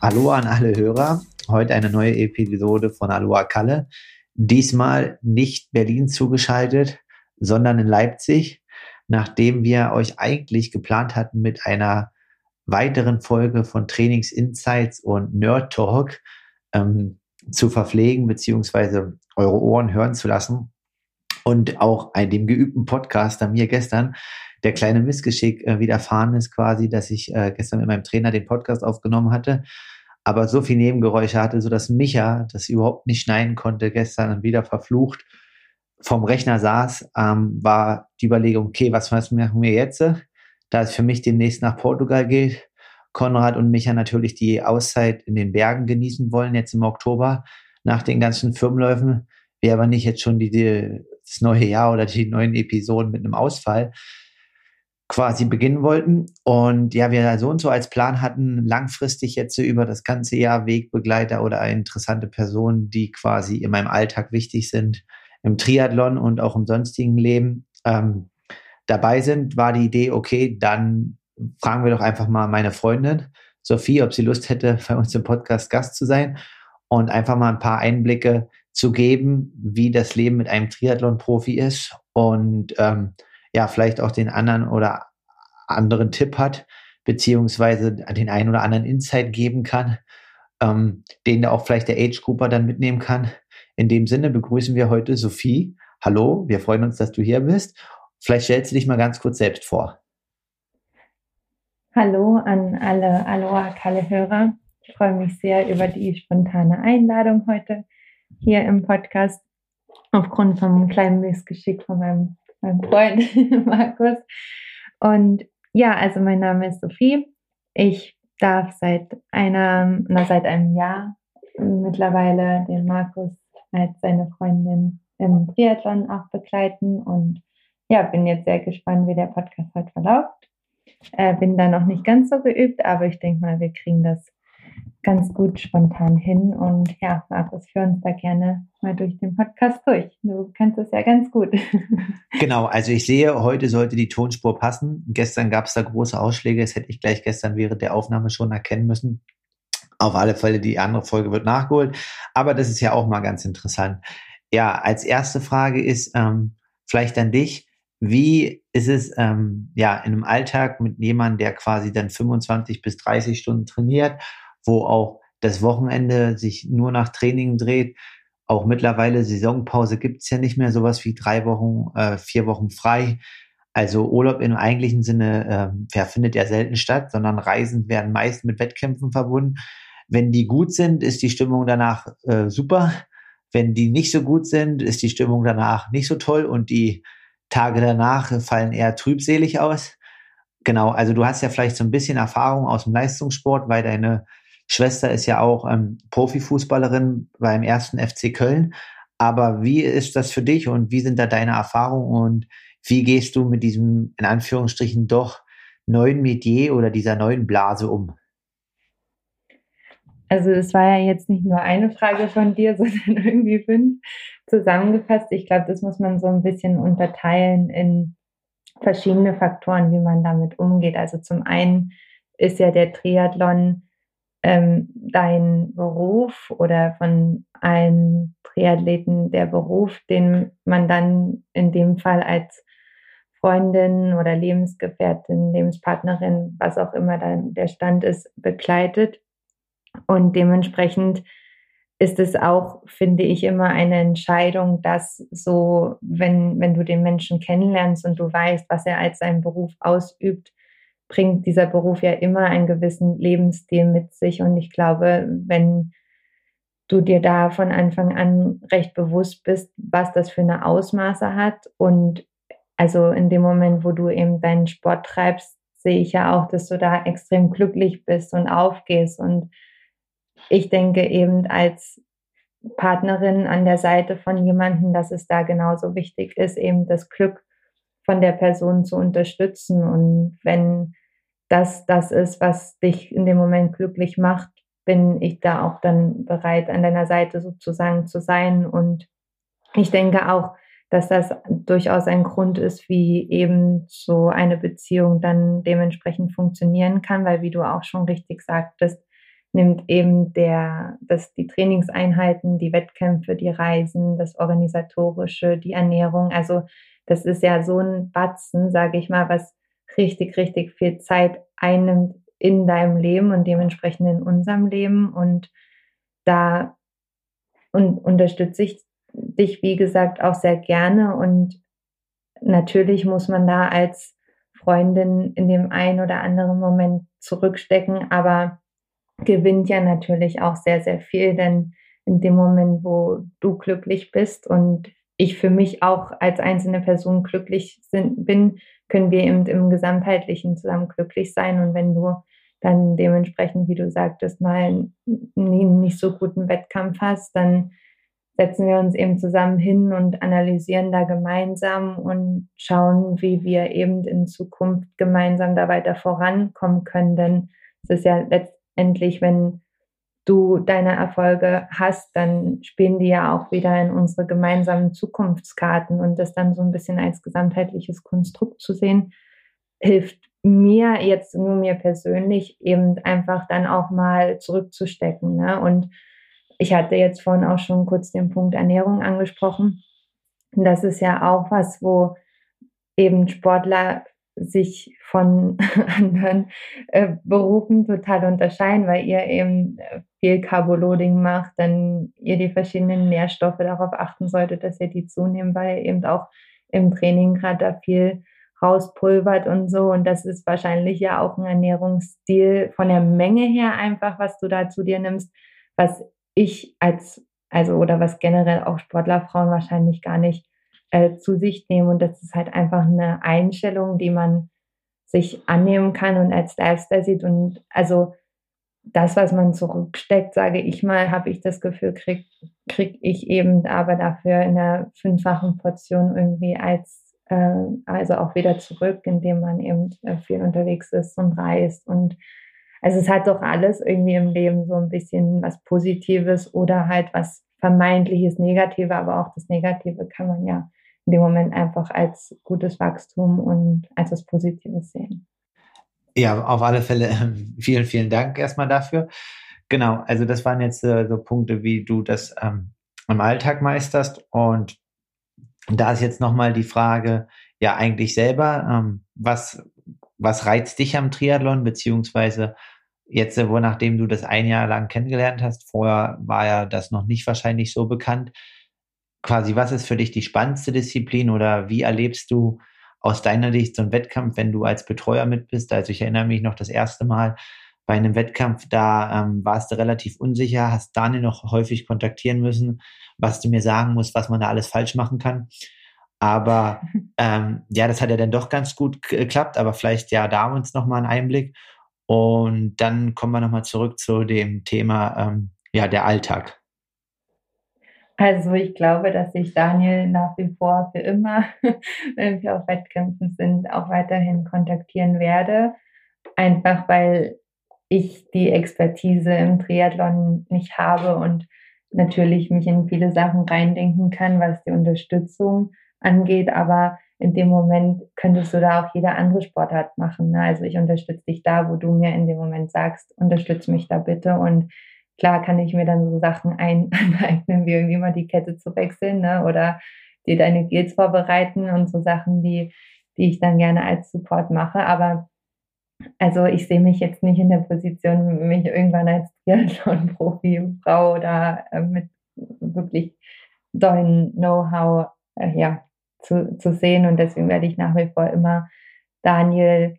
Hallo an alle Hörer. Heute eine neue Episode von Aloha Kalle. Diesmal nicht Berlin zugeschaltet, sondern in Leipzig, nachdem wir euch eigentlich geplant hatten mit einer weiteren Folge von Trainings Insights und Nerd Talk ähm, zu verpflegen, beziehungsweise eure Ohren hören zu lassen. Und auch dem geübten Podcaster mir gestern der kleine Missgeschick äh, widerfahren ist quasi, dass ich äh, gestern mit meinem Trainer den Podcast aufgenommen hatte, aber so viel Nebengeräusche hatte, so dass Micha das überhaupt nicht schneiden konnte, gestern wieder verflucht vom Rechner saß, ähm, war die Überlegung, okay, was, was machen wir jetzt? Da es für mich demnächst nach Portugal geht, Konrad und Micha natürlich die Auszeit in den Bergen genießen wollen, jetzt im Oktober, nach den ganzen Firmenläufen, wir aber nicht jetzt schon die, die, das neue Jahr oder die neuen Episoden mit einem Ausfall quasi beginnen wollten. Und ja, wir so und so als Plan hatten, langfristig jetzt über das ganze Jahr Wegbegleiter oder interessante Personen, die quasi in meinem Alltag wichtig sind, im Triathlon und auch im sonstigen Leben ähm, dabei sind, war die Idee, okay, dann fragen wir doch einfach mal meine Freundin Sophie, ob sie Lust hätte, bei uns im Podcast Gast zu sein und einfach mal ein paar Einblicke zu geben, wie das Leben mit einem Triathlon-Profi ist und ähm, ja, vielleicht auch den anderen oder anderen Tipp hat, beziehungsweise den einen oder anderen Insight geben kann, ähm, den auch vielleicht der Age Grouper dann mitnehmen kann. In dem Sinne begrüßen wir heute Sophie. Hallo, wir freuen uns, dass du hier bist. Vielleicht stellst du dich mal ganz kurz selbst vor. Hallo an alle Aloha Kalle Hörer. Ich freue mich sehr über die spontane Einladung heute hier im Podcast aufgrund vom kleinen Missgeschick von meinem, meinem Freund Markus. Und ja, also mein Name ist Sophie. Ich darf seit einer, na, seit einem Jahr mittlerweile den Markus als seine Freundin im Triathlon auch begleiten und ja, bin jetzt sehr gespannt, wie der Podcast heute verläuft. Äh, bin da noch nicht ganz so geübt, aber ich denke mal, wir kriegen das ganz gut spontan hin. Und ja, Markus, führ uns da gerne mal durch den Podcast durch. Du kennst es ja ganz gut. Genau, also ich sehe, heute sollte die Tonspur passen. Gestern gab es da große Ausschläge. Das hätte ich gleich gestern während der Aufnahme schon erkennen müssen. Auf alle Fälle, die andere Folge wird nachgeholt. Aber das ist ja auch mal ganz interessant. Ja, als erste Frage ist ähm, vielleicht an dich. Wie ist es ähm, ja in einem Alltag mit jemandem, der quasi dann 25 bis 30 Stunden trainiert wo auch das Wochenende sich nur nach Training dreht. Auch mittlerweile Saisonpause gibt es ja nicht mehr, sowas wie drei Wochen, äh, vier Wochen frei. Also Urlaub im eigentlichen Sinne äh, findet ja selten statt, sondern Reisen werden meist mit Wettkämpfen verbunden. Wenn die gut sind, ist die Stimmung danach äh, super. Wenn die nicht so gut sind, ist die Stimmung danach nicht so toll und die Tage danach fallen eher trübselig aus. Genau, also du hast ja vielleicht so ein bisschen Erfahrung aus dem Leistungssport, weil deine Schwester ist ja auch ähm, Profifußballerin beim ersten FC Köln. Aber wie ist das für dich und wie sind da deine Erfahrungen und wie gehst du mit diesem, in Anführungsstrichen, doch neuen Metier oder dieser neuen Blase um? Also es war ja jetzt nicht nur eine Frage von dir, sondern irgendwie fünf zusammengefasst. Ich glaube, das muss man so ein bisschen unterteilen in verschiedene Faktoren, wie man damit umgeht. Also zum einen ist ja der Triathlon ähm, dein Beruf oder von allen Triathleten der Beruf, den man dann in dem Fall als Freundin oder Lebensgefährtin, Lebenspartnerin, was auch immer dann der Stand ist, begleitet. Und dementsprechend ist es auch, finde ich, immer eine Entscheidung, dass so, wenn, wenn du den Menschen kennenlernst und du weißt, was er als seinen Beruf ausübt, bringt dieser Beruf ja immer einen gewissen Lebensstil mit sich. Und ich glaube, wenn du dir da von Anfang an recht bewusst bist, was das für eine Ausmaße hat. Und also in dem Moment, wo du eben deinen Sport treibst, sehe ich ja auch, dass du da extrem glücklich bist und aufgehst. Und ich denke eben als Partnerin an der Seite von jemandem, dass es da genauso wichtig ist, eben das Glück von der Person zu unterstützen. Und wenn das das ist, was dich in dem Moment glücklich macht, bin ich da auch dann bereit, an deiner Seite sozusagen zu sein. Und ich denke auch, dass das durchaus ein Grund ist, wie eben so eine Beziehung dann dementsprechend funktionieren kann, weil wie du auch schon richtig sagtest, nimmt eben der, dass die Trainingseinheiten, die Wettkämpfe, die Reisen, das Organisatorische, die Ernährung, also das ist ja so ein Batzen, sage ich mal, was richtig, richtig viel Zeit einnimmt in deinem Leben und dementsprechend in unserem Leben. Und da und unterstütze ich dich, wie gesagt, auch sehr gerne. Und natürlich muss man da als Freundin in dem einen oder anderen Moment zurückstecken, aber gewinnt ja natürlich auch sehr, sehr viel, denn in dem Moment, wo du glücklich bist und ich für mich auch als einzelne Person glücklich sind, bin, können wir eben im Gesamtheitlichen zusammen glücklich sein. Und wenn du dann dementsprechend, wie du sagtest, mal einen nicht so guten Wettkampf hast, dann setzen wir uns eben zusammen hin und analysieren da gemeinsam und schauen, wie wir eben in Zukunft gemeinsam da weiter vorankommen können. Denn es ist ja letztendlich, wenn du deine Erfolge hast, dann spielen die ja auch wieder in unsere gemeinsamen Zukunftskarten und das dann so ein bisschen als gesamtheitliches Konstrukt zu sehen, hilft mir jetzt nur mir persönlich eben einfach dann auch mal zurückzustecken. Ne? Und ich hatte jetzt vorhin auch schon kurz den Punkt Ernährung angesprochen. Das ist ja auch was, wo eben Sportler sich von anderen äh, Berufen total unterscheiden, weil ihr eben äh, viel Carboloading macht, dann ihr die verschiedenen Nährstoffe darauf achten solltet, dass ihr die zunehmen, weil ihr eben auch im Training gerade da viel rauspulvert und so. Und das ist wahrscheinlich ja auch ein Ernährungsstil von der Menge her einfach, was du da zu dir nimmst, was ich als, also oder was generell auch Sportlerfrauen wahrscheinlich gar nicht äh, zu sich nehmen. Und das ist halt einfach eine Einstellung, die man sich annehmen kann und als Lifestyle sieht. Und also das, was man zurücksteckt, sage ich mal, habe ich das Gefühl, kriege krieg ich eben aber dafür in der fünffachen Portion irgendwie als, äh, also auch wieder zurück, indem man eben äh, viel unterwegs ist und reist und also es hat doch alles irgendwie im Leben so ein bisschen was Positives oder halt was vermeintliches Negative, aber auch das Negative kann man ja in dem Moment einfach als gutes Wachstum und als was Positives sehen. Ja, auf alle Fälle vielen, vielen Dank erstmal dafür. Genau, also das waren jetzt äh, so Punkte, wie du das ähm, im Alltag meisterst. Und da ist jetzt nochmal die Frage, ja, eigentlich selber, ähm, was, was reizt dich am Triathlon, beziehungsweise jetzt, wo nachdem du das ein Jahr lang kennengelernt hast, vorher war ja das noch nicht wahrscheinlich so bekannt, quasi, was ist für dich die spannendste Disziplin oder wie erlebst du aus deiner Sicht so einen Wettkampf, wenn du als Betreuer mit bist? Also ich erinnere mich noch das erste Mal bei einem Wettkampf, da ähm, warst du relativ unsicher, hast Daniel noch häufig kontaktieren müssen, was du mir sagen musst, was man da alles falsch machen kann. Aber ähm, ja, das hat ja dann doch ganz gut geklappt, aber vielleicht ja da uns nochmal einen Einblick. Und dann kommen wir nochmal zurück zu dem Thema, ähm, ja, der Alltag. Also ich glaube, dass ich Daniel nach wie vor für immer, wenn wir auf Wettkämpfen sind, auch weiterhin kontaktieren werde. Einfach weil ich die Expertise im Triathlon nicht habe und natürlich mich in viele Sachen reindenken kann, was die Unterstützung angeht. Aber in dem Moment könntest du da auch jede andere Sportart machen. Ne? Also ich unterstütze dich da, wo du mir in dem Moment sagst, unterstütze mich da bitte. Und klar kann ich mir dann so Sachen ein aneignen, wie irgendwie mal die Kette zu wechseln ne? oder dir deine Gels vorbereiten und so Sachen, die, die ich dann gerne als Support mache. Aber also ich sehe mich jetzt nicht in der Position, mich irgendwann als Triathlon-Profi-Frau oder äh, mit wirklich dollen Know-how äh, ja, zu, zu sehen. Und deswegen werde ich nach wie vor immer Daniel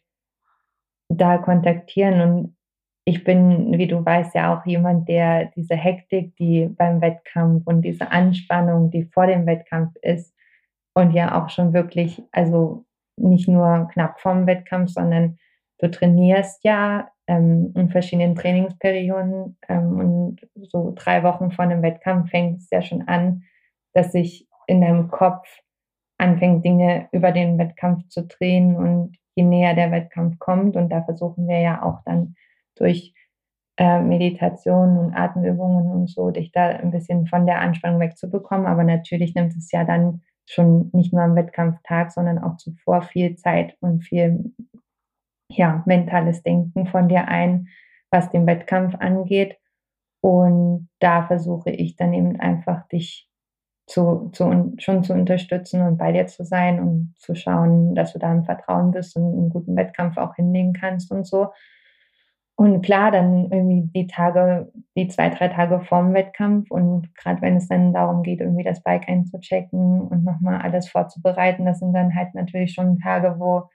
da kontaktieren. Und ich bin, wie du weißt, ja auch jemand, der diese Hektik, die beim Wettkampf und diese Anspannung, die vor dem Wettkampf ist, und ja auch schon wirklich, also nicht nur knapp vorm Wettkampf, sondern du trainierst ja ähm, in verschiedenen Trainingsperioden ähm, und so drei Wochen vor einem Wettkampf fängt es ja schon an, dass sich in deinem Kopf anfängt, Dinge über den Wettkampf zu drehen und je näher der Wettkampf kommt, und da versuchen wir ja auch dann durch äh, Meditation und Atemübungen und so, dich da ein bisschen von der Anspannung wegzubekommen. Aber natürlich nimmt es ja dann schon nicht nur am Wettkampftag, sondern auch zuvor viel Zeit und viel ja, mentales Denken von dir ein, was den Wettkampf angeht. Und da versuche ich dann eben einfach dich zu, zu, schon zu unterstützen und bei dir zu sein und zu schauen, dass du da im Vertrauen bist und einen guten Wettkampf auch hinlegen kannst und so. Und klar, dann irgendwie die Tage, die zwei, drei Tage vorm Wettkampf und gerade wenn es dann darum geht, irgendwie das Bike einzuchecken und nochmal alles vorzubereiten, das sind dann halt natürlich schon Tage, wo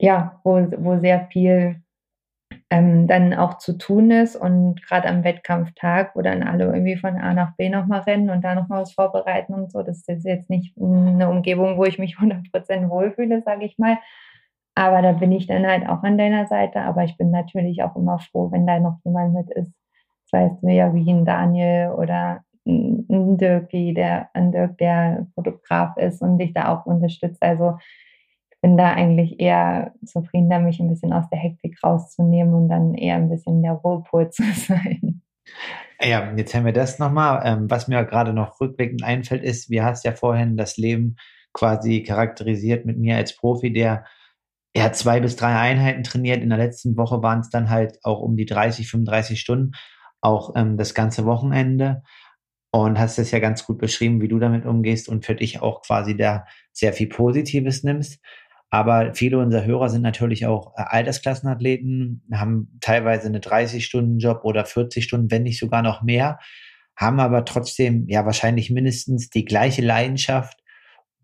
ja, wo, wo sehr viel ähm, dann auch zu tun ist und gerade am Wettkampftag, wo dann alle irgendwie von A nach B nochmal rennen und da nochmal was vorbereiten und so, das ist jetzt nicht eine Umgebung, wo ich mich 100% wohlfühle, sage ich mal. Aber da bin ich dann halt auch an deiner Seite. Aber ich bin natürlich auch immer froh, wenn da noch jemand mit ist. Das heißt, ja, wie ein Daniel oder ein Dirki, der, ein Dirk, der Fotograf ist und dich da auch unterstützt. Also ich bin da eigentlich eher zufrieden, mich ein bisschen aus der Hektik rauszunehmen und dann eher ein bisschen der Ruhepol zu sein. Ja, jetzt haben wir das nochmal. Ähm, was mir gerade noch rückblickend einfällt, ist, wie hast ja vorhin das Leben quasi charakterisiert mit mir als Profi, der er hat zwei bis drei Einheiten trainiert. In der letzten Woche waren es dann halt auch um die 30, 35 Stunden, auch ähm, das ganze Wochenende. Und hast es ja ganz gut beschrieben, wie du damit umgehst und für dich auch quasi da sehr viel Positives nimmst. Aber viele unserer Hörer sind natürlich auch äh, Altersklassenathleten, haben teilweise eine 30-Stunden-Job oder 40 Stunden, wenn nicht sogar noch mehr, haben aber trotzdem ja wahrscheinlich mindestens die gleiche Leidenschaft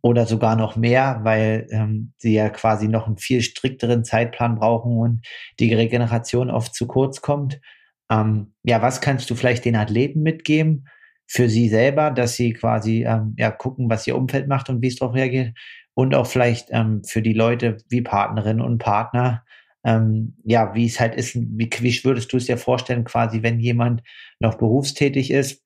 oder sogar noch mehr, weil ähm, sie ja quasi noch einen viel strikteren Zeitplan brauchen und die Regeneration oft zu kurz kommt. Ähm, ja, was kannst du vielleicht den Athleten mitgeben für sie selber, dass sie quasi ähm, ja gucken, was ihr Umfeld macht und wie es darauf reagiert und auch vielleicht ähm, für die Leute wie Partnerinnen und Partner, ähm, ja, wie es halt ist, wie, wie würdest du es dir vorstellen, quasi, wenn jemand noch berufstätig ist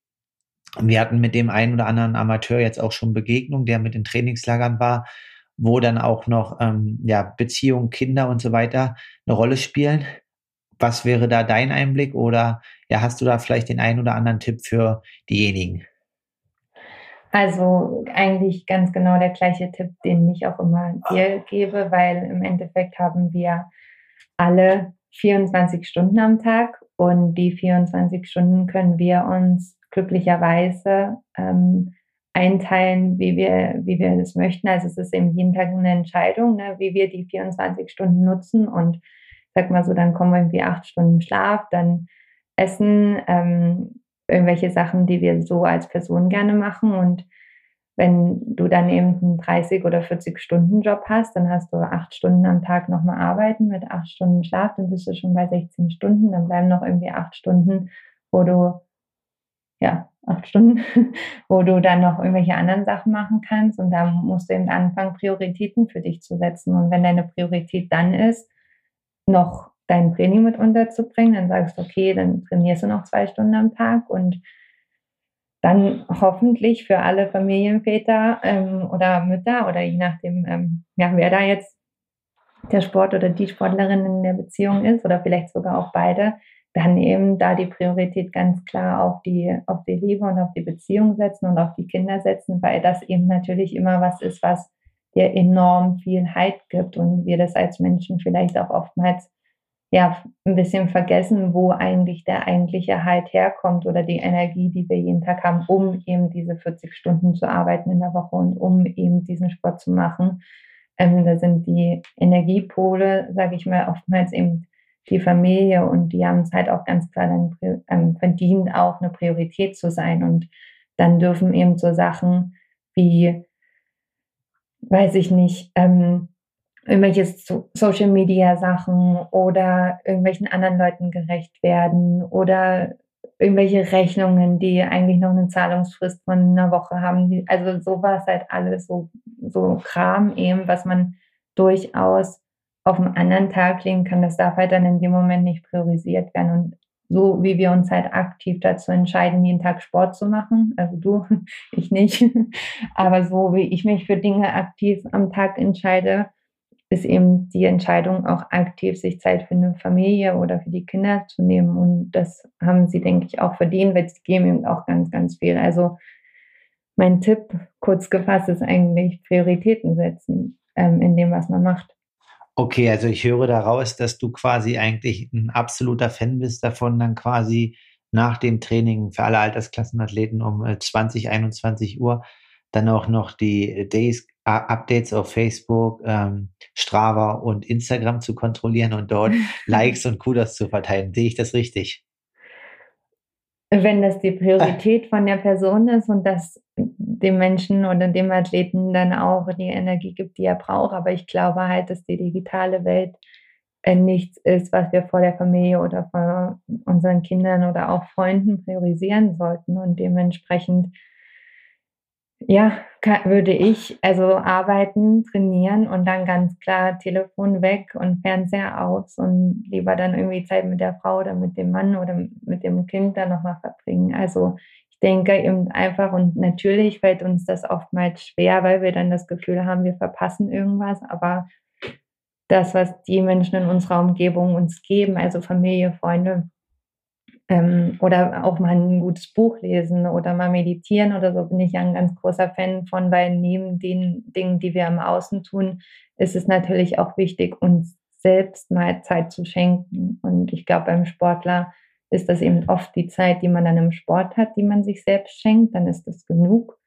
wir hatten mit dem einen oder anderen Amateur jetzt auch schon Begegnung, der mit den Trainingslagern war, wo dann auch noch ähm, ja, Beziehungen, Kinder und so weiter eine Rolle spielen. Was wäre da dein Einblick oder ja, hast du da vielleicht den einen oder anderen Tipp für diejenigen? Also eigentlich ganz genau der gleiche Tipp, den ich auch immer dir gebe, weil im Endeffekt haben wir alle 24 Stunden am Tag und die 24 Stunden können wir uns glücklicherweise ähm, einteilen, wie wir, wie wir das möchten. Also es ist eben jeden Tag eine Entscheidung, ne, wie wir die 24 Stunden nutzen. Und sag mal so, dann kommen irgendwie acht Stunden Schlaf, dann Essen, ähm, irgendwelche Sachen, die wir so als Person gerne machen. Und wenn du dann eben einen 30 oder 40 Stunden Job hast, dann hast du acht Stunden am Tag nochmal arbeiten mit acht Stunden Schlaf, dann bist du schon bei 16 Stunden, dann bleiben noch irgendwie acht Stunden, wo du ja, acht Stunden, wo du dann noch irgendwelche anderen Sachen machen kannst. Und da musst du eben anfangen, Prioritäten für dich zu setzen. Und wenn deine Priorität dann ist, noch dein Training mit unterzubringen, dann sagst du, okay, dann trainierst du noch zwei Stunden am Tag und dann hoffentlich für alle Familienväter ähm, oder Mütter oder je nachdem, ähm, ja, wer da jetzt der Sport oder die Sportlerin in der Beziehung ist oder vielleicht sogar auch beide, dann eben da die Priorität ganz klar auf die, auf die Liebe und auf die Beziehung setzen und auf die Kinder setzen, weil das eben natürlich immer was ist, was dir enorm viel Halt gibt und wir das als Menschen vielleicht auch oftmals ja ein bisschen vergessen, wo eigentlich der eigentliche Halt herkommt oder die Energie, die wir jeden Tag haben, um eben diese 40 Stunden zu arbeiten in der Woche und um eben diesen Sport zu machen. Ähm, da sind die Energiepole, sage ich mal, oftmals eben die Familie und die haben es halt auch ganz klar dann ähm, verdient, auch eine Priorität zu sein. Und dann dürfen eben so Sachen wie, weiß ich nicht, ähm, irgendwelche Social Media Sachen oder irgendwelchen anderen Leuten gerecht werden oder irgendwelche Rechnungen, die eigentlich noch eine Zahlungsfrist von einer Woche haben. Also sowas halt alles so, so Kram eben, was man durchaus auf einem anderen Tag legen kann, das darf halt dann in dem Moment nicht priorisiert werden. Und so wie wir uns halt aktiv dazu entscheiden, jeden Tag Sport zu machen, also du, ich nicht, aber so wie ich mich für Dinge aktiv am Tag entscheide, ist eben die Entscheidung auch aktiv, sich Zeit für eine Familie oder für die Kinder zu nehmen. Und das haben sie, denke ich, auch verdient, weil sie geben eben auch ganz, ganz viel. Also mein Tipp, kurz gefasst, ist eigentlich Prioritäten setzen ähm, in dem, was man macht. Okay, also ich höre daraus, dass du quasi eigentlich ein absoluter Fan bist davon, dann quasi nach dem Training für alle Altersklassenathleten um 20, äh, 21 Uhr dann auch noch die Days Updates auf Facebook, ähm, Strava und Instagram zu kontrollieren und dort Likes und Kudos zu verteilen. Sehe ich das richtig? Wenn das die Priorität von der Person ist und das dem Menschen oder dem Athleten dann auch die Energie gibt, die er braucht. Aber ich glaube halt, dass die digitale Welt äh, nichts ist, was wir vor der Familie oder vor unseren Kindern oder auch Freunden priorisieren sollten. Und dementsprechend ja, kann, würde ich also arbeiten, trainieren und dann ganz klar Telefon weg und Fernseher aus und lieber dann irgendwie Zeit mit der Frau oder mit dem Mann oder mit dem Kind dann nochmal verbringen. Also ich denke eben einfach und natürlich fällt uns das oftmals schwer, weil wir dann das Gefühl haben, wir verpassen irgendwas, aber das, was die Menschen in unserer Umgebung uns geben, also Familie, Freunde, ähm, oder auch mal ein gutes Buch lesen oder mal meditieren oder so bin ich ja ein ganz großer Fan von, weil neben den Dingen, die wir im Außen tun, ist es natürlich auch wichtig, uns selbst mal Zeit zu schenken. Und ich glaube, beim Sportler ist das eben oft die Zeit, die man dann im Sport hat, die man sich selbst schenkt, dann ist das genug.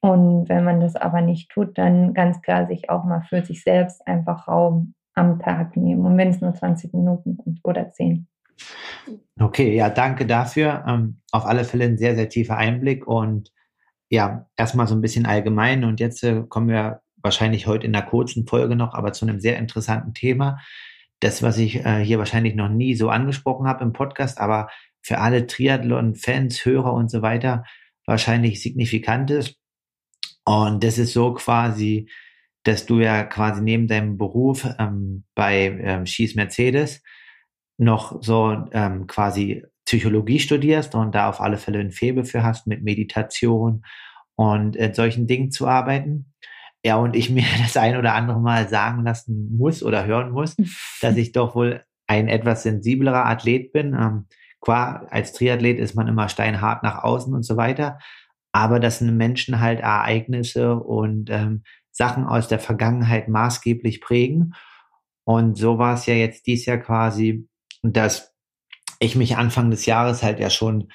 Und wenn man das aber nicht tut, dann ganz klar sich auch mal für sich selbst einfach Raum am Tag nehmen. Und wenn es nur 20 Minuten sind oder 10. Okay, ja, danke dafür. Ähm, auf alle Fälle ein sehr, sehr tiefer Einblick und ja, erstmal so ein bisschen allgemein und jetzt äh, kommen wir wahrscheinlich heute in einer kurzen Folge noch, aber zu einem sehr interessanten Thema. Das, was ich äh, hier wahrscheinlich noch nie so angesprochen habe im Podcast, aber für alle Triathlon-Fans, Hörer und so weiter wahrscheinlich signifikant ist. Und das ist so quasi, dass du ja quasi neben deinem Beruf ähm, bei ähm, Schieß Mercedes noch so ähm, quasi Psychologie studierst und da auf alle Fälle ein Faible für hast, mit Meditation und äh, solchen Dingen zu arbeiten. Ja, und ich mir das ein oder andere Mal sagen lassen muss oder hören muss, dass ich doch wohl ein etwas sensiblerer Athlet bin. Ähm, qua, als Triathlet ist man immer steinhart nach außen und so weiter. Aber dass Menschen halt Ereignisse und ähm, Sachen aus der Vergangenheit maßgeblich prägen. Und so war es ja jetzt dies Jahr quasi dass ich mich Anfang des Jahres halt ja schon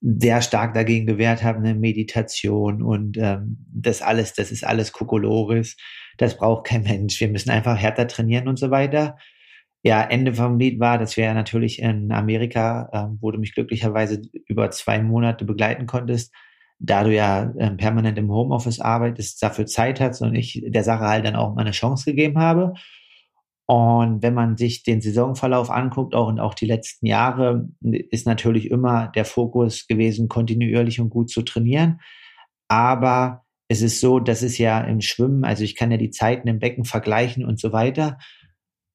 sehr stark dagegen gewehrt habe, eine Meditation und ähm, das alles, das ist alles Kokolores, das braucht kein Mensch, wir müssen einfach härter trainieren und so weiter. Ja, Ende vom Lied war, dass wir natürlich in Amerika, äh, wo du mich glücklicherweise über zwei Monate begleiten konntest, da du ja äh, permanent im Homeoffice arbeitest, dafür Zeit hast und ich der Sache halt dann auch mal eine Chance gegeben habe. Und wenn man sich den Saisonverlauf anguckt, auch und auch die letzten Jahre, ist natürlich immer der Fokus gewesen, kontinuierlich und gut zu trainieren. Aber es ist so, dass es ja im Schwimmen, also ich kann ja die Zeiten im Becken vergleichen und so weiter,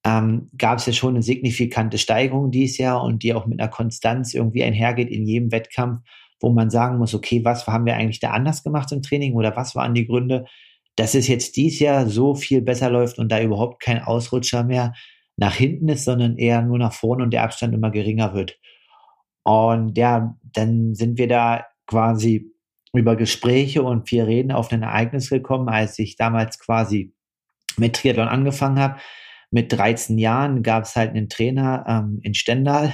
ähm, gab es ja schon eine signifikante Steigerung dieses Jahr und die auch mit einer Konstanz irgendwie einhergeht in jedem Wettkampf, wo man sagen muss, okay, was haben wir eigentlich da anders gemacht im Training oder was waren die Gründe, dass es jetzt dies Jahr so viel besser läuft und da überhaupt kein Ausrutscher mehr nach hinten ist, sondern eher nur nach vorne und der Abstand immer geringer wird. Und ja, dann sind wir da quasi über Gespräche und vier Reden auf ein Ereignis gekommen, als ich damals quasi mit Triathlon angefangen habe. Mit 13 Jahren gab es halt einen Trainer ähm, in Stendal.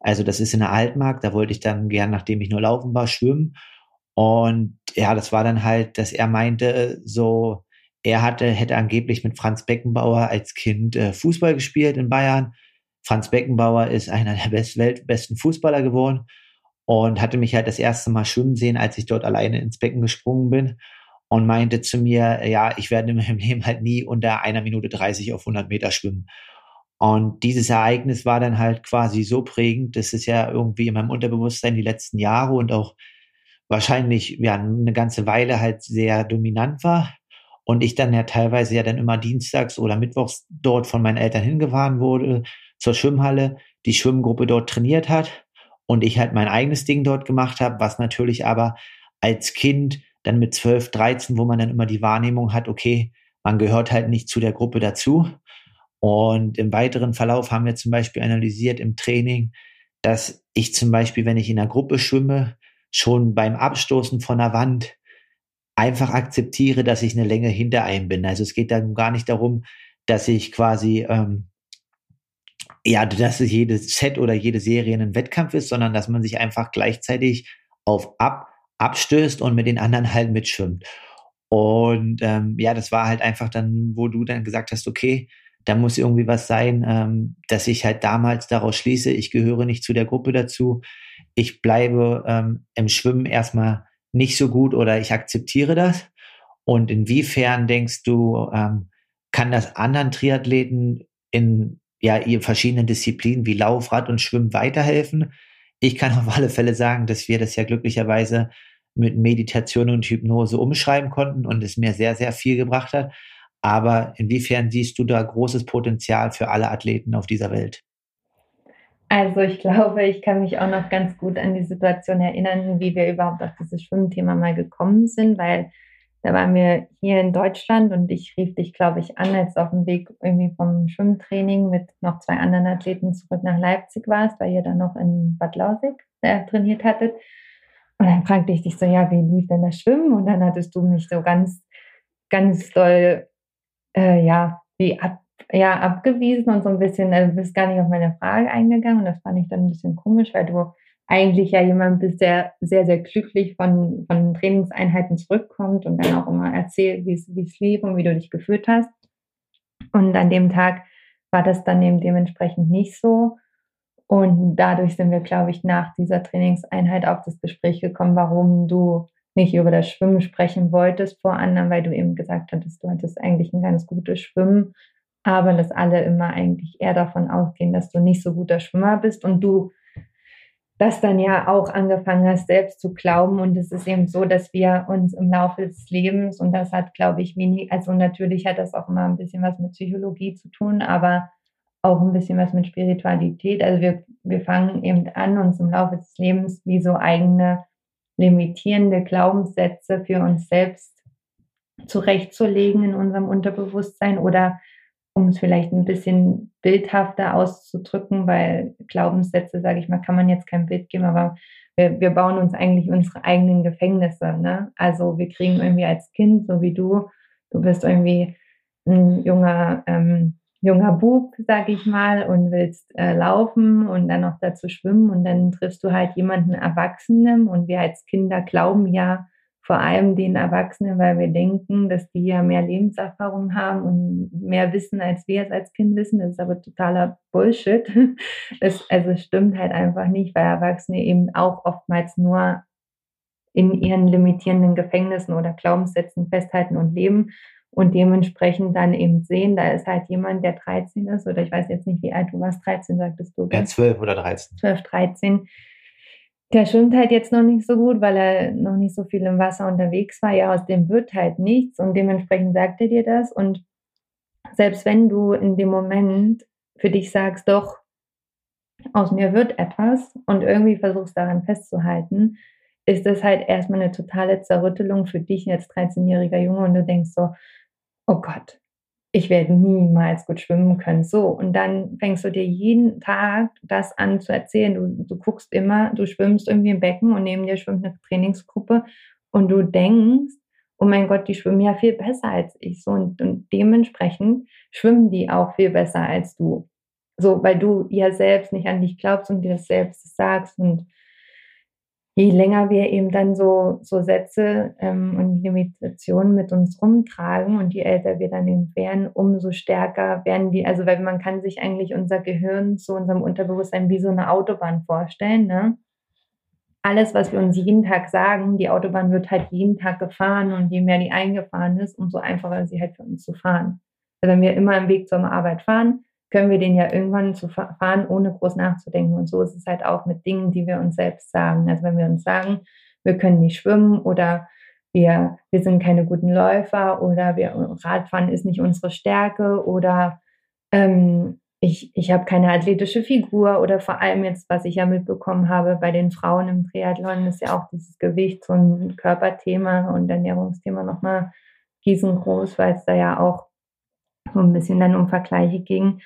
Also das ist in der Altmark. Da wollte ich dann gern, nachdem ich nur laufen war, schwimmen. Und ja, das war dann halt, dass er meinte, so, er hatte, hätte angeblich mit Franz Beckenbauer als Kind äh, Fußball gespielt in Bayern. Franz Beckenbauer ist einer der best, weltbesten Fußballer geworden und hatte mich halt das erste Mal schwimmen sehen, als ich dort alleine ins Becken gesprungen bin und meinte zu mir, ja, ich werde meinem Leben halt nie unter einer Minute 30 auf 100 Meter schwimmen. Und dieses Ereignis war dann halt quasi so prägend, dass es ja irgendwie in meinem Unterbewusstsein die letzten Jahre und auch wahrscheinlich ja eine ganze Weile halt sehr dominant war und ich dann ja teilweise ja dann immer dienstags oder mittwochs dort von meinen Eltern hingefahren wurde zur Schwimmhalle, die Schwimmgruppe dort trainiert hat und ich halt mein eigenes Ding dort gemacht habe, was natürlich aber als Kind dann mit 12, 13, wo man dann immer die Wahrnehmung hat, okay, man gehört halt nicht zu der Gruppe dazu. Und im weiteren Verlauf haben wir zum Beispiel analysiert im Training, dass ich zum Beispiel, wenn ich in einer Gruppe schwimme, schon beim Abstoßen von der Wand einfach akzeptiere, dass ich eine Länge hinter einem bin. Also es geht dann gar nicht darum, dass ich quasi, ähm, ja, dass jedes Set oder jede Serie ein Wettkampf ist, sondern dass man sich einfach gleichzeitig auf ab abstößt und mit den anderen halt mitschwimmt. Und ähm, ja, das war halt einfach dann, wo du dann gesagt hast, okay, da muss irgendwie was sein, ähm, dass ich halt damals daraus schließe, ich gehöre nicht zu der Gruppe dazu. Ich bleibe ähm, im Schwimmen erstmal nicht so gut oder ich akzeptiere das. Und inwiefern denkst du, ähm, kann das anderen Triathleten in ja, ihr verschiedenen Disziplinen wie Lauf, Rad und Schwimmen weiterhelfen? Ich kann auf alle Fälle sagen, dass wir das ja glücklicherweise mit Meditation und Hypnose umschreiben konnten und es mir sehr, sehr viel gebracht hat. Aber inwiefern siehst du da großes Potenzial für alle Athleten auf dieser Welt? Also ich glaube, ich kann mich auch noch ganz gut an die Situation erinnern, wie wir überhaupt auf dieses Schwimmthema mal gekommen sind, weil da waren wir hier in Deutschland und ich rief dich, glaube ich, an, als du auf dem Weg irgendwie vom Schwimmtraining mit noch zwei anderen Athleten zurück nach Leipzig warst, weil ihr dann noch in Bad Lausig äh, trainiert hattet. Und dann fragte ich dich so, ja, wie lief denn das Schwimmen? Und dann hattest du mich so ganz, ganz doll, äh, ja, wie ab, ja, abgewiesen und so ein bisschen, also bist gar nicht auf meine Frage eingegangen. Und das fand ich dann ein bisschen komisch, weil du eigentlich ja jemand bist, der sehr, sehr glücklich von, von Trainingseinheiten zurückkommt und dann auch immer erzählt, wie es, lief und wie du dich gefühlt hast. Und an dem Tag war das dann eben dementsprechend nicht so. Und dadurch sind wir, glaube ich, nach dieser Trainingseinheit auf das Gespräch gekommen, warum du nicht über das Schwimmen sprechen wolltest vor anderen, weil du eben gesagt hattest, du hattest eigentlich ein ganz gutes Schwimmen, aber dass alle immer eigentlich eher davon ausgehen, dass du nicht so guter Schwimmer bist und du das dann ja auch angefangen hast, selbst zu glauben. Und es ist eben so, dass wir uns im Laufe des Lebens, und das hat, glaube ich, wenig, also natürlich hat das auch immer ein bisschen was mit Psychologie zu tun, aber auch ein bisschen was mit Spiritualität. Also wir, wir fangen eben an, uns im Laufe des Lebens wie so eigene limitierende Glaubenssätze für uns selbst zurechtzulegen in unserem Unterbewusstsein oder um es vielleicht ein bisschen bildhafter auszudrücken, weil Glaubenssätze, sage ich mal, kann man jetzt kein Bild geben, aber wir, wir bauen uns eigentlich unsere eigenen Gefängnisse. Ne? Also wir kriegen irgendwie als Kind, so wie du, du bist irgendwie ein junger, ähm, junger Bub, sag ich mal, und willst äh, laufen und dann noch dazu schwimmen und dann triffst du halt jemanden Erwachsenen und wir als Kinder glauben ja, vor allem den Erwachsenen, weil wir denken, dass die ja mehr Lebenserfahrung haben und mehr wissen, als wir es als Kind wissen. Das ist aber totaler Bullshit. Das, also stimmt halt einfach nicht, weil Erwachsene eben auch oftmals nur in ihren limitierenden Gefängnissen oder Glaubenssätzen festhalten und leben und dementsprechend dann eben sehen, da ist halt jemand, der 13 ist oder ich weiß jetzt nicht, wie alt du warst, 13 sagtest du. Ja, 12 oder 13. 12, 13 der schwimmt halt jetzt noch nicht so gut, weil er noch nicht so viel im Wasser unterwegs war. Ja, aus dem wird halt nichts und dementsprechend sagt er dir das. Und selbst wenn du in dem Moment für dich sagst, doch, aus mir wird etwas und irgendwie versuchst daran festzuhalten, ist das halt erstmal eine totale Zerrüttelung für dich als 13-jähriger Junge und du denkst so, oh Gott, ich werde niemals gut schwimmen können. So, und dann fängst du dir jeden Tag das an zu erzählen. Du, du guckst immer, du schwimmst irgendwie im Becken und neben dir schwimmt eine Trainingsgruppe und du denkst, oh mein Gott, die schwimmen ja viel besser als ich. So, und, und dementsprechend schwimmen die auch viel besser als du. So, weil du ja selbst nicht an dich glaubst und dir das selbst sagst und je länger wir eben dann so, so Sätze ähm, und Limitationen mit uns rumtragen und je älter wir dann eben werden, umso stärker werden die, also weil man kann sich eigentlich unser Gehirn zu unserem Unterbewusstsein wie so eine Autobahn vorstellen, ne? Alles, was wir uns jeden Tag sagen, die Autobahn wird halt jeden Tag gefahren und je mehr die eingefahren ist, umso einfacher ist sie halt für uns zu fahren. Also wenn wir immer im Weg zur Arbeit fahren, können wir den ja irgendwann zu fahren, ohne groß nachzudenken. Und so ist es halt auch mit Dingen, die wir uns selbst sagen. Also wenn wir uns sagen, wir können nicht schwimmen oder wir, wir sind keine guten Läufer oder wir, Radfahren ist nicht unsere Stärke oder ähm, ich, ich habe keine athletische Figur oder vor allem jetzt, was ich ja mitbekommen habe bei den Frauen im Triathlon, ist ja auch dieses Gewicht so ein Körperthema und Ernährungsthema nochmal riesengroß, weil es da ja auch so ein bisschen dann um Vergleiche ging.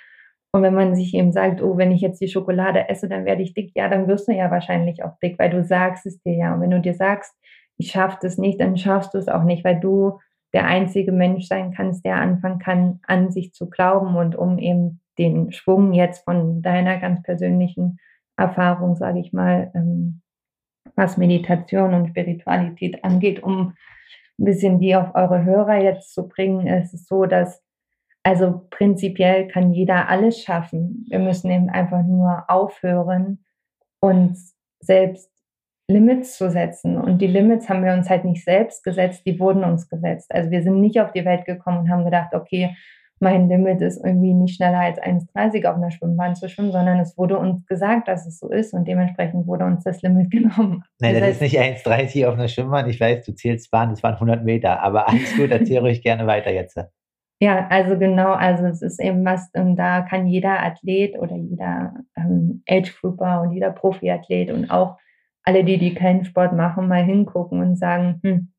Und wenn man sich eben sagt, oh, wenn ich jetzt die Schokolade esse, dann werde ich dick, ja, dann wirst du ja wahrscheinlich auch dick, weil du sagst es dir ja. Und wenn du dir sagst, ich schaffe das nicht, dann schaffst du es auch nicht, weil du der einzige Mensch sein kannst, der anfangen kann, an sich zu glauben und um eben den Schwung jetzt von deiner ganz persönlichen Erfahrung, sage ich mal, ähm, was Meditation und Spiritualität angeht, um ein bisschen die auf eure Hörer jetzt zu bringen, ist es so, dass also prinzipiell kann jeder alles schaffen. Wir müssen eben einfach nur aufhören, uns selbst Limits zu setzen. Und die Limits haben wir uns halt nicht selbst gesetzt, die wurden uns gesetzt. Also wir sind nicht auf die Welt gekommen und haben gedacht, okay, mein Limit ist irgendwie nicht schneller als 1,30 auf einer Schwimmbahn zu schwimmen, sondern es wurde uns gesagt, dass es so ist und dementsprechend wurde uns das Limit genommen. Nein, das, das ist nicht 1,30 auf einer Schwimmbahn. Ich weiß, du zählst Bahn, das waren 100 Meter, aber alles gut, erzähl ruhig gerne weiter jetzt. Ja, also genau, also es ist eben was, und da kann jeder Athlet oder jeder ähm, Age Grouper und jeder Profiathlet und auch alle die, die keinen Sport machen, mal hingucken und sagen, hm,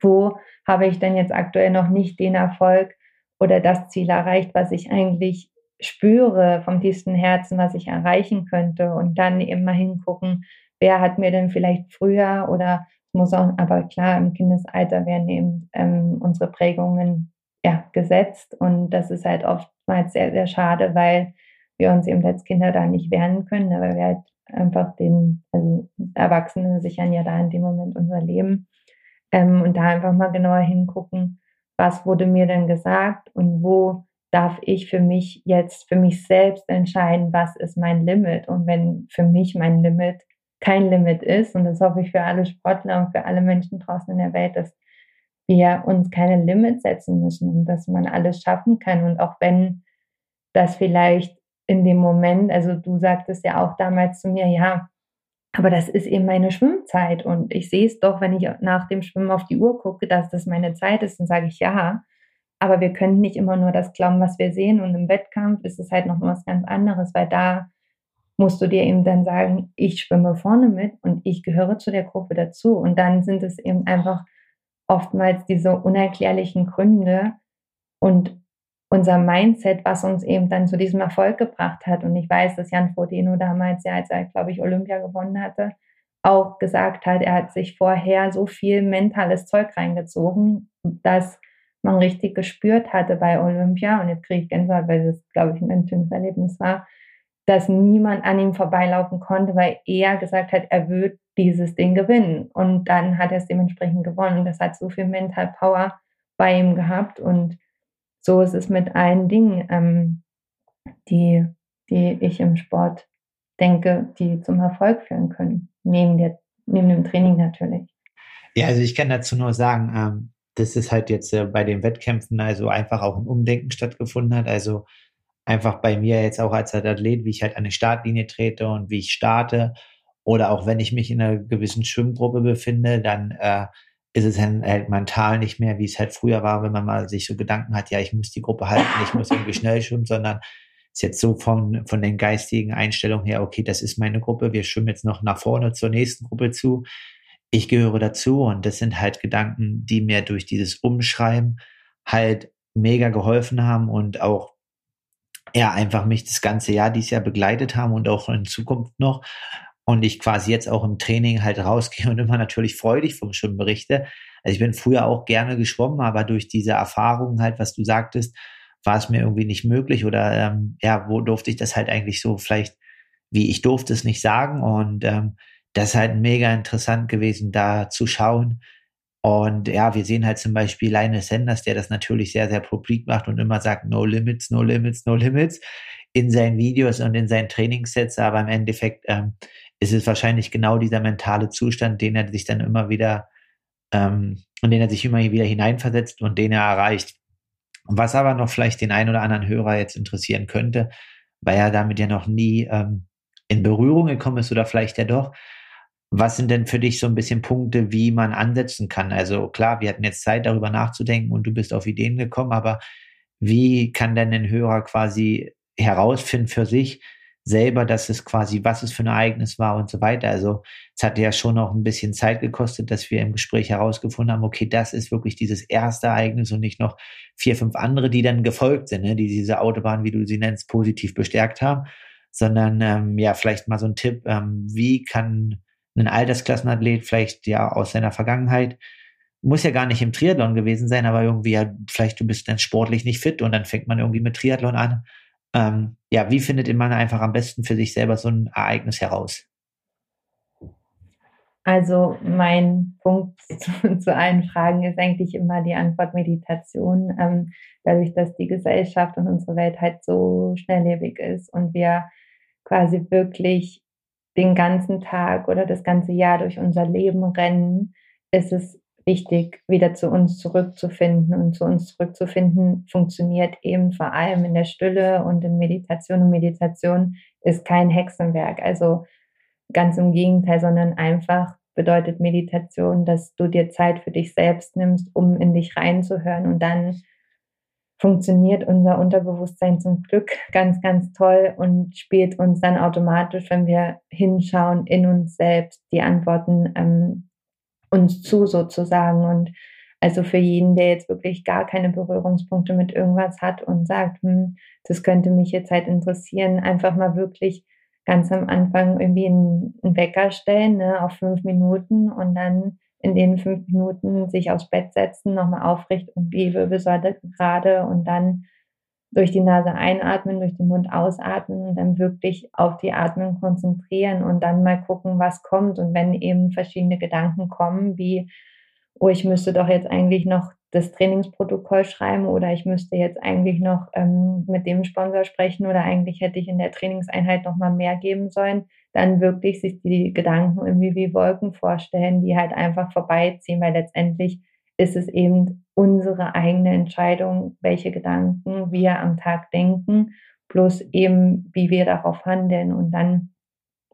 wo habe ich denn jetzt aktuell noch nicht den Erfolg oder das Ziel erreicht, was ich eigentlich spüre vom tiefsten Herzen, was ich erreichen könnte? Und dann eben mal hingucken, wer hat mir denn vielleicht früher oder muss auch, aber klar, im Kindesalter werden eben ähm, unsere Prägungen ja, gesetzt und das ist halt oftmals sehr, sehr schade, weil wir uns eben als Kinder da nicht wehren können, ne, weil wir halt einfach den, also Erwachsene sichern ja da in dem Moment unser Leben. Ähm, und da einfach mal genauer hingucken, was wurde mir denn gesagt und wo darf ich für mich jetzt, für mich selbst entscheiden, was ist mein Limit. Und wenn für mich mein Limit kein Limit ist, und das hoffe ich für alle Sportler und für alle Menschen draußen in der Welt, dass wir uns keine Limits setzen müssen und dass man alles schaffen kann. Und auch wenn das vielleicht in dem Moment, also du sagtest ja auch damals zu mir, ja, aber das ist eben meine Schwimmzeit und ich sehe es doch, wenn ich nach dem Schwimmen auf die Uhr gucke, dass das meine Zeit ist, dann sage ich ja. Aber wir können nicht immer nur das glauben, was wir sehen und im Wettkampf ist es halt noch was ganz anderes, weil da musst du dir eben dann sagen, ich schwimme vorne mit und ich gehöre zu der Gruppe dazu und dann sind es eben einfach oftmals diese unerklärlichen Gründe und unser Mindset, was uns eben dann zu diesem Erfolg gebracht hat. Und ich weiß, dass Jan Frodeno damals, ja, als er, glaube ich, Olympia gewonnen hatte, auch gesagt hat, er hat sich vorher so viel mentales Zeug reingezogen, dass man richtig gespürt hatte bei Olympia, und jetzt kriege ich Gänsehaut, weil das, glaube ich, ein schönes Erlebnis war, dass niemand an ihm vorbeilaufen konnte, weil er gesagt hat, er wird dieses Ding gewinnen. Und dann hat er es dementsprechend gewonnen. Das hat so viel Mental Power bei ihm gehabt. Und so ist es mit allen Dingen, ähm, die, die ich im Sport denke, die zum Erfolg führen können. Neben, der, neben dem Training natürlich. Ja, also ich kann dazu nur sagen, ähm, dass es halt jetzt äh, bei den Wettkämpfen also einfach auch ein Umdenken stattgefunden hat. Also einfach bei mir jetzt auch als Athlet, wie ich halt an die Startlinie trete und wie ich starte. Oder auch wenn ich mich in einer gewissen Schwimmgruppe befinde, dann äh, ist es halt, halt mental nicht mehr, wie es halt früher war, wenn man mal sich so Gedanken hat, ja, ich muss die Gruppe halten, ich muss irgendwie schnell schwimmen, sondern ist jetzt so von, von den geistigen Einstellungen her, okay, das ist meine Gruppe, wir schwimmen jetzt noch nach vorne zur nächsten Gruppe zu. Ich gehöre dazu und das sind halt Gedanken, die mir durch dieses Umschreiben halt mega geholfen haben und auch ja einfach mich das ganze Jahr dieses Jahr begleitet haben und auch in Zukunft noch und ich quasi jetzt auch im Training halt rausgehe und immer natürlich freudig vom Schwimmen berichte. Also ich bin früher auch gerne geschwommen, aber durch diese Erfahrungen halt, was du sagtest, war es mir irgendwie nicht möglich oder ähm, ja, wo durfte ich das halt eigentlich so vielleicht, wie ich durfte es nicht sagen und ähm, das ist halt mega interessant gewesen, da zu schauen. Und ja, wir sehen halt zum Beispiel Lionel Sanders, der das natürlich sehr, sehr publik macht und immer sagt, no limits, no limits, no limits in seinen Videos und in seinen Trainingssets, aber im Endeffekt ähm, ist es wahrscheinlich genau dieser mentale Zustand, den er sich dann immer wieder, ähm, und den er sich immer wieder hineinversetzt und den er erreicht. Was aber noch vielleicht den einen oder anderen Hörer jetzt interessieren könnte, weil er damit ja noch nie ähm, in Berührung gekommen ist oder vielleicht ja doch. Was sind denn für dich so ein bisschen Punkte, wie man ansetzen kann? Also klar, wir hatten jetzt Zeit, darüber nachzudenken und du bist auf Ideen gekommen, aber wie kann denn ein Hörer quasi herausfinden für sich, selber, dass es quasi, was es für ein Ereignis war und so weiter. Also es hat ja schon noch ein bisschen Zeit gekostet, dass wir im Gespräch herausgefunden haben, okay, das ist wirklich dieses erste Ereignis und nicht noch vier, fünf andere, die dann gefolgt sind, ne, die diese Autobahn, wie du sie nennst, positiv bestärkt haben, sondern ähm, ja, vielleicht mal so ein Tipp, ähm, wie kann ein Altersklassenathlet, vielleicht ja aus seiner Vergangenheit, muss ja gar nicht im Triathlon gewesen sein, aber irgendwie ja, vielleicht du bist dann sportlich nicht fit und dann fängt man irgendwie mit Triathlon an. Ähm, ja, wie findet man einfach am besten für sich selber so ein Ereignis heraus? Also mein Punkt zu, zu, allen Fragen ist eigentlich immer die Antwort Meditation. Ähm, dadurch, dass die Gesellschaft und unsere Welt halt so schnelllebig ist und wir quasi wirklich den ganzen Tag oder das ganze Jahr durch unser Leben rennen, ist es wichtig, wieder zu uns zurückzufinden. Und zu uns zurückzufinden funktioniert eben vor allem in der Stille und in Meditation. Und Meditation ist kein Hexenwerk. Also Ganz im Gegenteil, sondern einfach bedeutet Meditation, dass du dir Zeit für dich selbst nimmst, um in dich reinzuhören. Und dann funktioniert unser Unterbewusstsein zum Glück ganz, ganz toll und spielt uns dann automatisch, wenn wir hinschauen, in uns selbst die Antworten ähm, uns zu sozusagen. Und also für jeden, der jetzt wirklich gar keine Berührungspunkte mit irgendwas hat und sagt, hm, das könnte mich jetzt halt interessieren, einfach mal wirklich ganz am Anfang irgendwie einen, einen Wecker stellen ne, auf fünf Minuten und dann in den fünf Minuten sich aufs Bett setzen, nochmal aufrecht und die Wirbelsäule gerade und dann durch die Nase einatmen, durch den Mund ausatmen und dann wirklich auf die Atmung konzentrieren und dann mal gucken, was kommt. Und wenn eben verschiedene Gedanken kommen, wie, oh, ich müsste doch jetzt eigentlich noch das Trainingsprotokoll schreiben oder ich müsste jetzt eigentlich noch ähm, mit dem Sponsor sprechen oder eigentlich hätte ich in der Trainingseinheit noch mal mehr geben sollen, dann wirklich sich die Gedanken irgendwie wie Wolken vorstellen, die halt einfach vorbeiziehen, weil letztendlich ist es eben unsere eigene Entscheidung, welche Gedanken wir am Tag denken, plus eben, wie wir darauf handeln und dann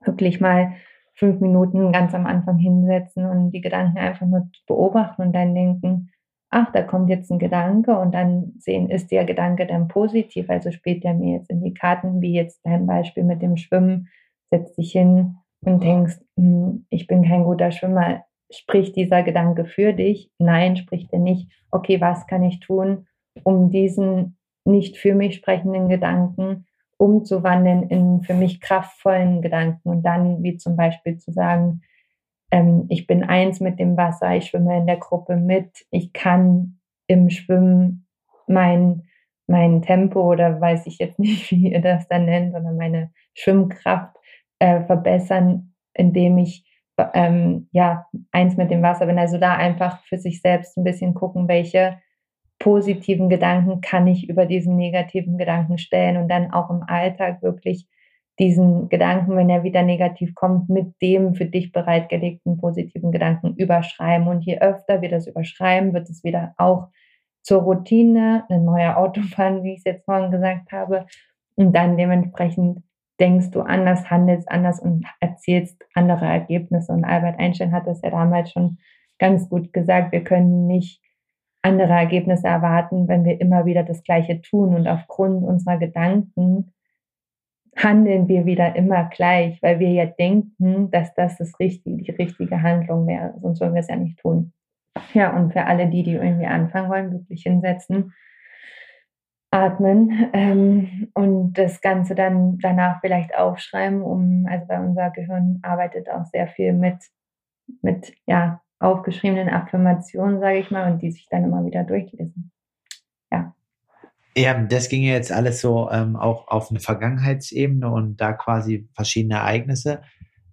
wirklich mal fünf Minuten ganz am Anfang hinsetzen und die Gedanken einfach nur beobachten und dann denken, ach, da kommt jetzt ein Gedanke und dann sehen, ist der Gedanke dann positiv, also spielt der mir jetzt in die Karten, wie jetzt dein Beispiel mit dem Schwimmen, setzt dich hin und denkst, hm, ich bin kein guter Schwimmer, spricht dieser Gedanke für dich? Nein, spricht er nicht. Okay, was kann ich tun, um diesen nicht für mich sprechenden Gedanken umzuwandeln in für mich kraftvollen Gedanken und dann wie zum Beispiel zu sagen, ähm, ich bin eins mit dem Wasser, ich schwimme in der Gruppe mit, ich kann im Schwimmen mein, mein Tempo oder weiß ich jetzt nicht, wie ihr das dann nennt, sondern meine Schwimmkraft äh, verbessern, indem ich ähm, ja eins mit dem Wasser bin. Also da einfach für sich selbst ein bisschen gucken, welche positiven Gedanken kann ich über diesen negativen Gedanken stellen und dann auch im Alltag wirklich diesen Gedanken, wenn er wieder negativ kommt, mit dem für dich bereitgelegten positiven Gedanken überschreiben. Und je öfter wir das überschreiben, wird es wieder auch zur Routine, eine neue Autobahn, wie ich es jetzt vorhin gesagt habe. Und dann dementsprechend denkst du anders, handelst anders und erzielst andere Ergebnisse. Und Albert Einstein hat das ja damals schon ganz gut gesagt. Wir können nicht andere Ergebnisse erwarten, wenn wir immer wieder das Gleiche tun. Und aufgrund unserer Gedanken handeln wir wieder immer gleich, weil wir ja denken, dass das, das richtige, die richtige Handlung wäre. Sonst würden wir es ja nicht tun. Ja, und für alle die, die irgendwie anfangen wollen, wirklich hinsetzen, atmen ähm, und das Ganze dann danach vielleicht aufschreiben, um, also bei unser Gehirn arbeitet auch sehr viel mit, mit ja, aufgeschriebenen Affirmationen, sage ich mal, und die sich dann immer wieder durchlesen. Ja. Ja, das ging ja jetzt alles so ähm, auch auf eine Vergangenheitsebene und da quasi verschiedene Ereignisse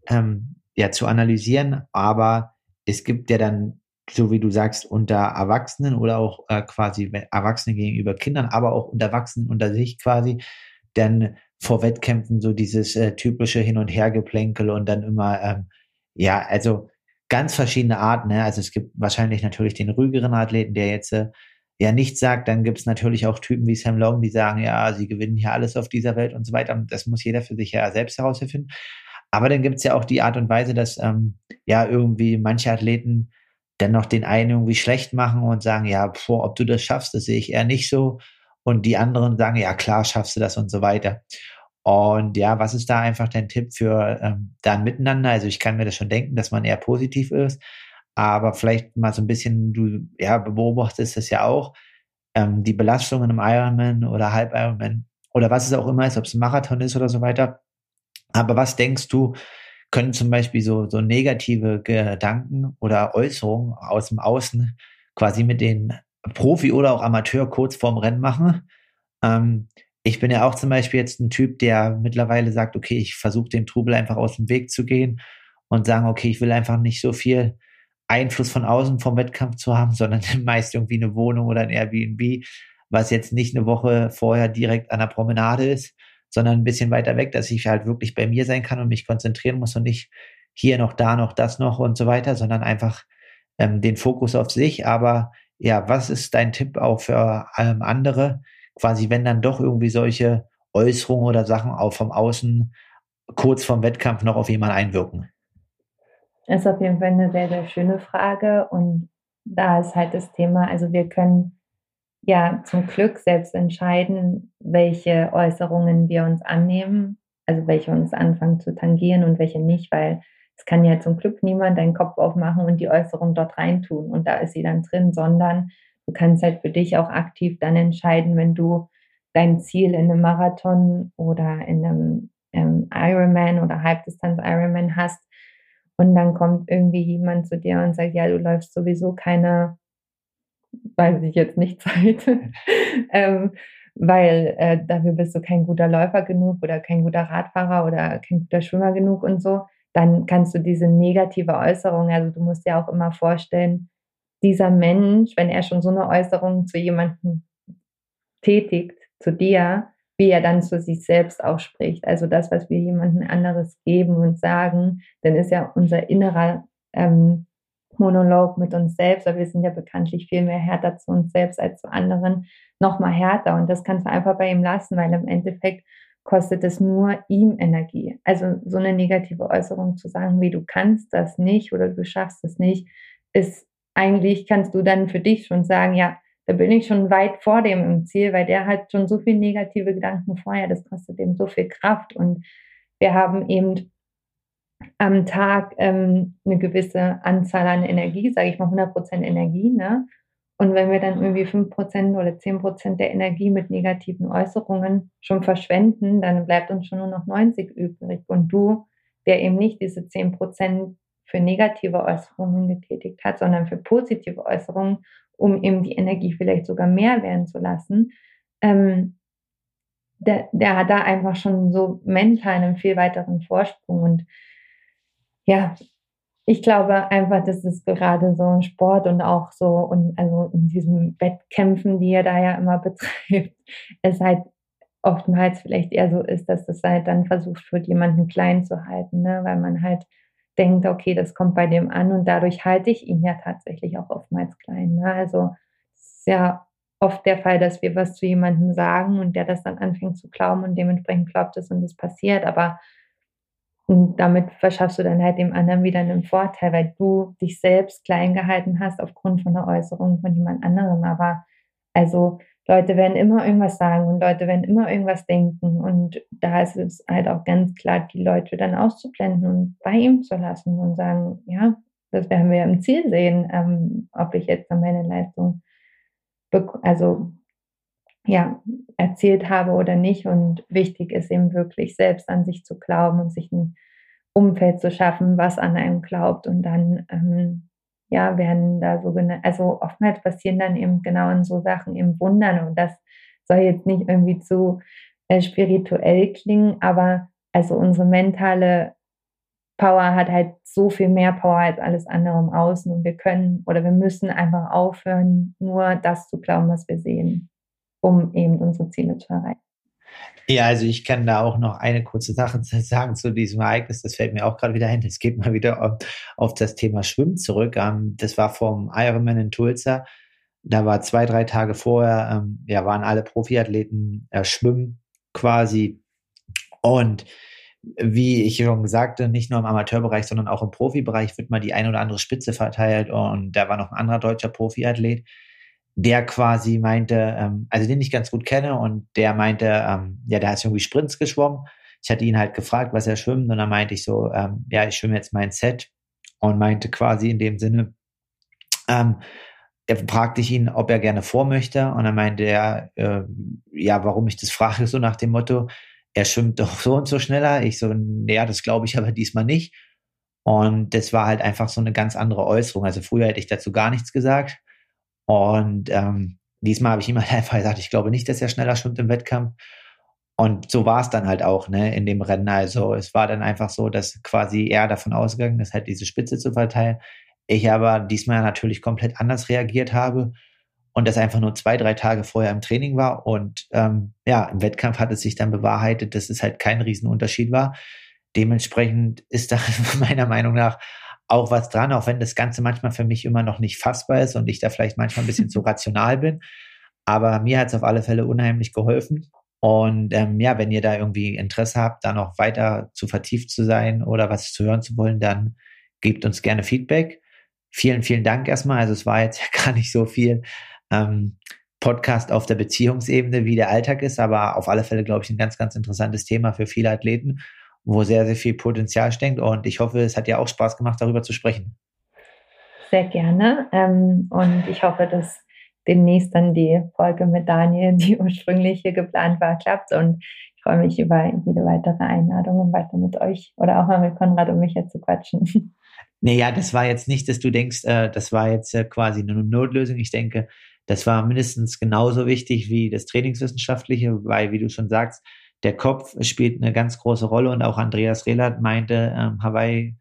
ähm, ja zu analysieren. Aber es gibt ja dann, so wie du sagst, unter Erwachsenen oder auch äh, quasi Erwachsene gegenüber Kindern, aber auch unter Erwachsenen unter sich quasi, dann vor Wettkämpfen so dieses äh, typische Hin- und Hergeplänkel und dann immer, ähm, ja, also ganz verschiedene Arten. Ne? Also es gibt wahrscheinlich natürlich den ruhigeren Athleten, der jetzt äh, ja nichts sagt, dann gibt es natürlich auch Typen wie Sam Long, die sagen, ja, sie gewinnen hier alles auf dieser Welt und so weiter. Das muss jeder für sich ja selbst herausfinden. Aber dann gibt es ja auch die Art und Weise, dass ähm, ja irgendwie manche Athleten dann noch den einen irgendwie schlecht machen und sagen, ja, boah, ob du das schaffst, das sehe ich eher nicht so. Und die anderen sagen, ja, klar, schaffst du das und so weiter. Und ja, was ist da einfach dein Tipp für ähm, dann miteinander? Also ich kann mir das schon denken, dass man eher positiv ist, aber vielleicht mal so ein bisschen, du ja, beobachtest es ja auch, ähm, die Belastungen im Ironman oder Halb Ironman oder was es auch immer ist, ob es ein Marathon ist oder so weiter. Aber was denkst du, können zum Beispiel so, so negative Gedanken oder Äußerungen aus dem Außen quasi mit den Profi oder auch Amateur kurz vorm Rennen machen. Ähm, ich bin ja auch zum Beispiel jetzt ein Typ, der mittlerweile sagt, okay, ich versuche dem Trubel einfach aus dem Weg zu gehen und sagen, okay, ich will einfach nicht so viel Einfluss von außen vom Wettkampf zu haben, sondern meist irgendwie eine Wohnung oder ein Airbnb, was jetzt nicht eine Woche vorher direkt an der Promenade ist, sondern ein bisschen weiter weg, dass ich halt wirklich bei mir sein kann und mich konzentrieren muss und nicht hier noch da noch das noch und so weiter, sondern einfach ähm, den Fokus auf sich. Aber ja, was ist dein Tipp auch für ähm, andere? Quasi, wenn dann doch irgendwie solche Äußerungen oder Sachen auch vom Außen kurz vorm Wettkampf noch auf jemanden einwirken? Das ist auf jeden Fall eine sehr, sehr schöne Frage. Und da ist halt das Thema, also wir können ja zum Glück selbst entscheiden, welche Äußerungen wir uns annehmen, also welche uns anfangen zu tangieren und welche nicht, weil es kann ja zum Glück niemand deinen Kopf aufmachen und die Äußerung dort reintun und da ist sie dann drin, sondern du kannst halt für dich auch aktiv dann entscheiden, wenn du dein Ziel in einem Marathon oder in einem ähm, Ironman oder Halbdistanz Ironman hast und dann kommt irgendwie jemand zu dir und sagt, ja, du läufst sowieso keine, weiß ich jetzt nicht, Zeit, ähm, weil äh, dafür bist du kein guter Läufer genug oder kein guter Radfahrer oder kein guter Schwimmer genug und so dann kannst du diese negative Äußerung, also du musst dir auch immer vorstellen, dieser Mensch, wenn er schon so eine Äußerung zu jemandem tätigt, zu dir, wie er dann zu sich selbst ausspricht. Also das, was wir jemandem anderes geben und sagen, dann ist ja unser innerer ähm, Monolog mit uns selbst, aber wir sind ja bekanntlich viel mehr härter zu uns selbst als zu anderen, noch mal härter. Und das kannst du einfach bei ihm lassen, weil im Endeffekt kostet es nur ihm Energie. Also so eine negative Äußerung zu sagen, wie du kannst das nicht oder du schaffst es nicht, ist eigentlich, kannst du dann für dich schon sagen, ja, da bin ich schon weit vor dem im Ziel, weil der hat schon so viele negative Gedanken vorher, das kostet dem so viel Kraft und wir haben eben am Tag ähm, eine gewisse Anzahl an Energie, sage ich mal 100% Energie, ne? Und wenn wir dann irgendwie 5% oder 10% der Energie mit negativen Äußerungen schon verschwenden, dann bleibt uns schon nur noch 90 übrig. Und du, der eben nicht diese 10% für negative Äußerungen getätigt hat, sondern für positive Äußerungen, um eben die Energie vielleicht sogar mehr werden zu lassen, ähm, der, der hat da einfach schon so mental einen viel weiteren Vorsprung. Und ja, ich glaube einfach, dass es gerade so ein Sport und auch so und also in diesen Wettkämpfen, die er da ja immer betreibt, es halt oftmals vielleicht eher so ist, dass das halt dann versucht wird, jemanden klein zu halten, ne? weil man halt denkt, okay, das kommt bei dem an und dadurch halte ich ihn ja tatsächlich auch oftmals klein. Ne? Also es ist ja oft der Fall, dass wir was zu jemandem sagen und der das dann anfängt zu glauben und dementsprechend glaubt es und es passiert, aber und damit verschaffst du dann halt dem anderen wieder einen Vorteil, weil du dich selbst klein gehalten hast aufgrund von einer Äußerung von jemand anderem. Aber also Leute werden immer irgendwas sagen und Leute werden immer irgendwas denken. Und da ist es halt auch ganz klar, die Leute dann auszublenden und bei ihm zu lassen und sagen, ja, das werden wir im Ziel sehen, ähm, ob ich jetzt an meine Leistung also ja, erzählt habe oder nicht. Und wichtig ist eben wirklich selbst an sich zu glauben und sich ein Umfeld zu schaffen, was an einem glaubt. Und dann, ähm, ja, werden da so, also oftmals passieren dann eben genau in so Sachen eben Wundern. Und das soll jetzt nicht irgendwie zu äh, spirituell klingen, aber also unsere mentale Power hat halt so viel mehr Power als alles andere im Außen und wir können oder wir müssen einfach aufhören, nur das zu glauben, was wir sehen um eben unsere Ziele zu erreichen. Ja, also ich kann da auch noch eine kurze Sache sagen zu diesem Ereignis. Das fällt mir auch gerade wieder hin. Es geht mal wieder auf, auf das Thema Schwimmen zurück. Ähm, das war vom Ironman in Tulsa. Da war zwei, drei Tage vorher, ähm, ja, waren alle Profiathleten äh, schwimmen quasi. Und wie ich schon sagte, nicht nur im Amateurbereich, sondern auch im Profibereich wird mal die ein oder andere Spitze verteilt. Und da war noch ein anderer deutscher Profiathlet der quasi meinte, ähm, also den ich ganz gut kenne und der meinte, ähm, ja, der hat irgendwie Sprints geschwommen. Ich hatte ihn halt gefragt, was er schwimmt und dann meinte ich so, ähm, ja, ich schwimme jetzt mein Set und meinte quasi in dem Sinne, ähm, er fragte ich ihn, ob er gerne vor möchte und dann meinte er, äh, ja, warum ich das frage, so nach dem Motto, er schwimmt doch so und so schneller. Ich so, ja, das glaube ich aber diesmal nicht. Und das war halt einfach so eine ganz andere Äußerung. Also früher hätte ich dazu gar nichts gesagt. Und ähm, diesmal habe ich ihm halt einfach gesagt, ich glaube nicht, dass er schneller schwimmt im Wettkampf. Und so war es dann halt auch, ne, in dem Rennen. Also es war dann einfach so, dass quasi er davon ausgegangen ist, halt diese Spitze zu verteilen. Ich aber diesmal natürlich komplett anders reagiert habe und das einfach nur zwei, drei Tage vorher im Training war. Und ähm, ja, im Wettkampf hat es sich dann bewahrheitet, dass es halt kein Riesenunterschied war. Dementsprechend ist da meiner Meinung nach auch was dran, auch wenn das Ganze manchmal für mich immer noch nicht fassbar ist und ich da vielleicht manchmal ein bisschen zu rational bin. Aber mir hat es auf alle Fälle unheimlich geholfen. Und ähm, ja, wenn ihr da irgendwie Interesse habt, da noch weiter zu vertieft zu sein oder was zu hören zu wollen, dann gebt uns gerne Feedback. Vielen, vielen Dank erstmal. Also es war jetzt ja gar nicht so viel ähm, Podcast auf der Beziehungsebene, wie der Alltag ist, aber auf alle Fälle, glaube ich, ein ganz, ganz interessantes Thema für viele Athleten, wo sehr, sehr viel Potenzial steckt. Und ich hoffe, es hat dir auch Spaß gemacht, darüber zu sprechen. Sehr gerne. Ähm, und ich hoffe, dass demnächst dann die Folge mit Daniel, die ursprünglich hier geplant war, klappt. Und ich freue mich über jede weitere Einladung, um weiter mit euch oder auch mal mit Konrad und Micha zu quatschen. Naja, das war jetzt nicht, dass du denkst, äh, das war jetzt äh, quasi eine Notlösung. Ich denke, das war mindestens genauso wichtig wie das Trainingswissenschaftliche, weil, wie du schon sagst, der Kopf spielt eine ganz große Rolle und auch Andreas Rehlert meinte, ähm, Hawaii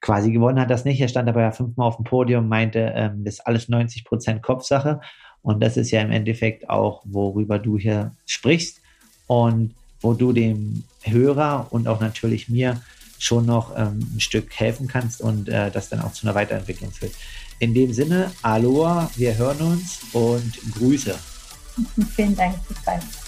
quasi gewonnen hat das nicht. Er stand aber ja fünfmal auf dem Podium, meinte, ähm, das ist alles 90 Prozent Kopfsache. Und das ist ja im Endeffekt auch, worüber du hier sprichst und wo du dem Hörer und auch natürlich mir schon noch ähm, ein Stück helfen kannst und äh, das dann auch zu einer Weiterentwicklung führt. In dem Sinne, Aloha, wir hören uns und Grüße. Vielen Dank, bis bald.